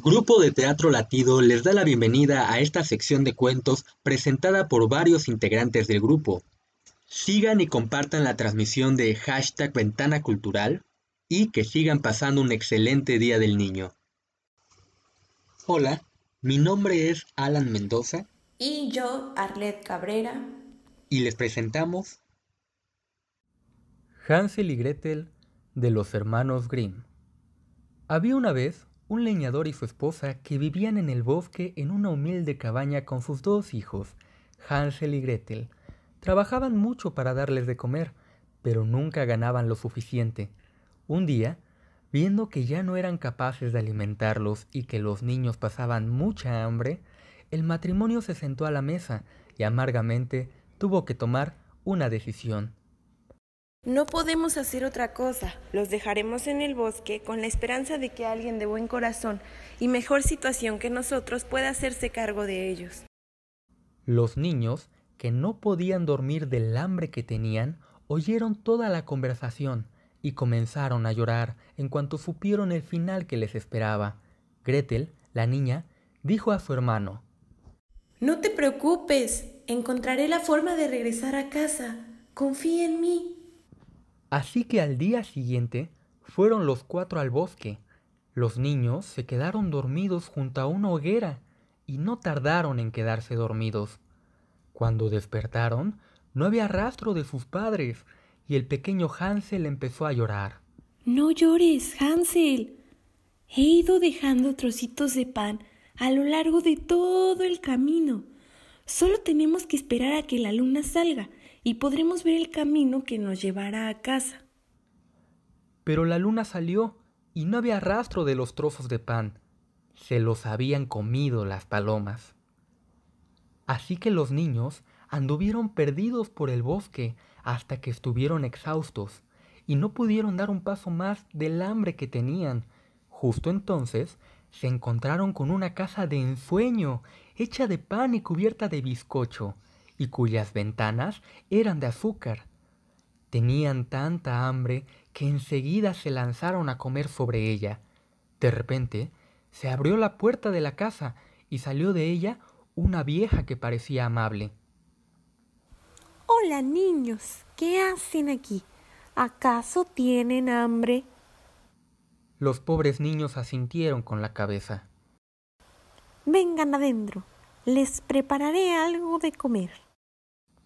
Grupo de Teatro Latido les da la bienvenida a esta sección de cuentos presentada por varios integrantes del grupo. Sigan y compartan la transmisión de hashtag Ventana Cultural y que sigan pasando un excelente Día del Niño. Hola, mi nombre es Alan Mendoza. Y yo, Arlet Cabrera. Y les presentamos Hansel y Gretel de los hermanos Grimm. Había una vez un leñador y su esposa que vivían en el bosque en una humilde cabaña con sus dos hijos, Hansel y Gretel. Trabajaban mucho para darles de comer, pero nunca ganaban lo suficiente. Un día, viendo que ya no eran capaces de alimentarlos y que los niños pasaban mucha hambre, el matrimonio se sentó a la mesa y amargamente tuvo que tomar una decisión. No podemos hacer otra cosa. Los dejaremos en el bosque con la esperanza de que alguien de buen corazón y mejor situación que nosotros pueda hacerse cargo de ellos. Los niños, que no podían dormir del hambre que tenían, oyeron toda la conversación y comenzaron a llorar en cuanto supieron el final que les esperaba. Gretel, la niña, dijo a su hermano, No te preocupes, encontraré la forma de regresar a casa. Confía en mí. Así que al día siguiente fueron los cuatro al bosque. Los niños se quedaron dormidos junto a una hoguera y no tardaron en quedarse dormidos. Cuando despertaron, no había rastro de sus padres y el pequeño Hansel empezó a llorar. No llores, Hansel. He ido dejando trocitos de pan a lo largo de todo el camino. Solo tenemos que esperar a que la luna salga y podremos ver el camino que nos llevará a casa. Pero la luna salió y no había rastro de los trozos de pan. Se los habían comido las palomas. Así que los niños anduvieron perdidos por el bosque hasta que estuvieron exhaustos y no pudieron dar un paso más del hambre que tenían. Justo entonces se encontraron con una casa de ensueño, hecha de pan y cubierta de bizcocho y cuyas ventanas eran de azúcar. Tenían tanta hambre que enseguida se lanzaron a comer sobre ella. De repente, se abrió la puerta de la casa y salió de ella una vieja que parecía amable. Hola niños, ¿qué hacen aquí? ¿Acaso tienen hambre? Los pobres niños asintieron con la cabeza. Vengan adentro, les prepararé algo de comer.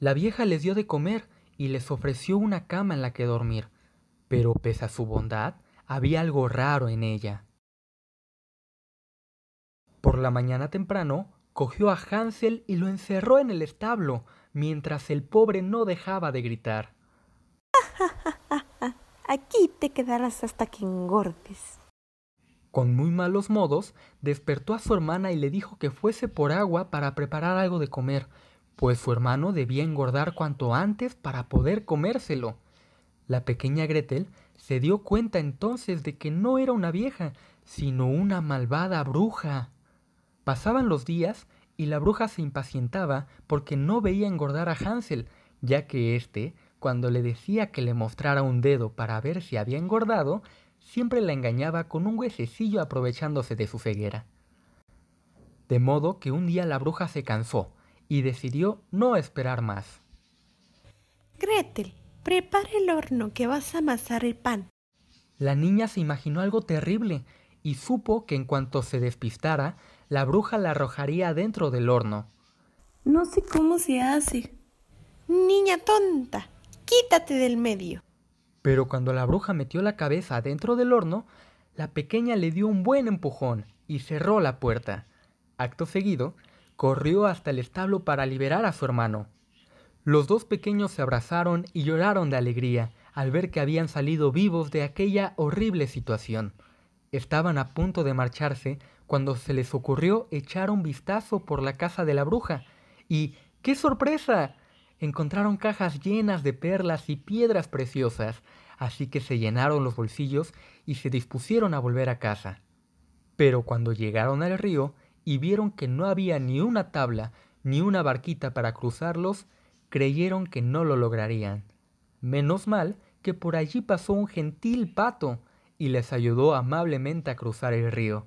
La vieja les dio de comer y les ofreció una cama en la que dormir, pero pese a su bondad, había algo raro en ella. Por la mañana temprano, cogió a Hansel y lo encerró en el establo, mientras el pobre no dejaba de gritar. Aquí te quedarás hasta que engordes. Con muy malos modos, despertó a su hermana y le dijo que fuese por agua para preparar algo de comer, pues su hermano debía engordar cuanto antes para poder comérselo. La pequeña Gretel se dio cuenta entonces de que no era una vieja, sino una malvada bruja. Pasaban los días y la bruja se impacientaba porque no veía engordar a Hansel, ya que éste, cuando le decía que le mostrara un dedo para ver si había engordado, siempre la engañaba con un huesecillo aprovechándose de su ceguera. De modo que un día la bruja se cansó y decidió no esperar más. Gretel, prepara el horno que vas a amasar el pan. La niña se imaginó algo terrible y supo que en cuanto se despistara, la bruja la arrojaría dentro del horno. No sé cómo se hace. Niña tonta, quítate del medio. Pero cuando la bruja metió la cabeza dentro del horno, la pequeña le dio un buen empujón y cerró la puerta. Acto seguido, corrió hasta el establo para liberar a su hermano. Los dos pequeños se abrazaron y lloraron de alegría al ver que habían salido vivos de aquella horrible situación. Estaban a punto de marcharse cuando se les ocurrió echar un vistazo por la casa de la bruja y ¡qué sorpresa! Encontraron cajas llenas de perlas y piedras preciosas, así que se llenaron los bolsillos y se dispusieron a volver a casa. Pero cuando llegaron al río, y vieron que no había ni una tabla ni una barquita para cruzarlos, creyeron que no lo lograrían. Menos mal que por allí pasó un gentil pato y les ayudó amablemente a cruzar el río.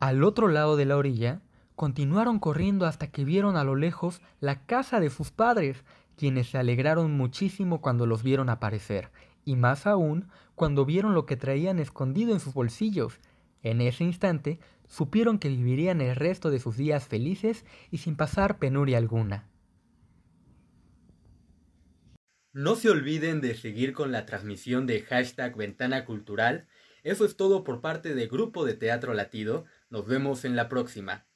Al otro lado de la orilla, continuaron corriendo hasta que vieron a lo lejos la casa de sus padres, quienes se alegraron muchísimo cuando los vieron aparecer, y más aún cuando vieron lo que traían escondido en sus bolsillos. En ese instante supieron que vivirían el resto de sus días felices y sin pasar penuria alguna. No se olviden de seguir con la transmisión de hashtag Ventana Cultural. Eso es todo por parte del Grupo de Teatro Latido. Nos vemos en la próxima.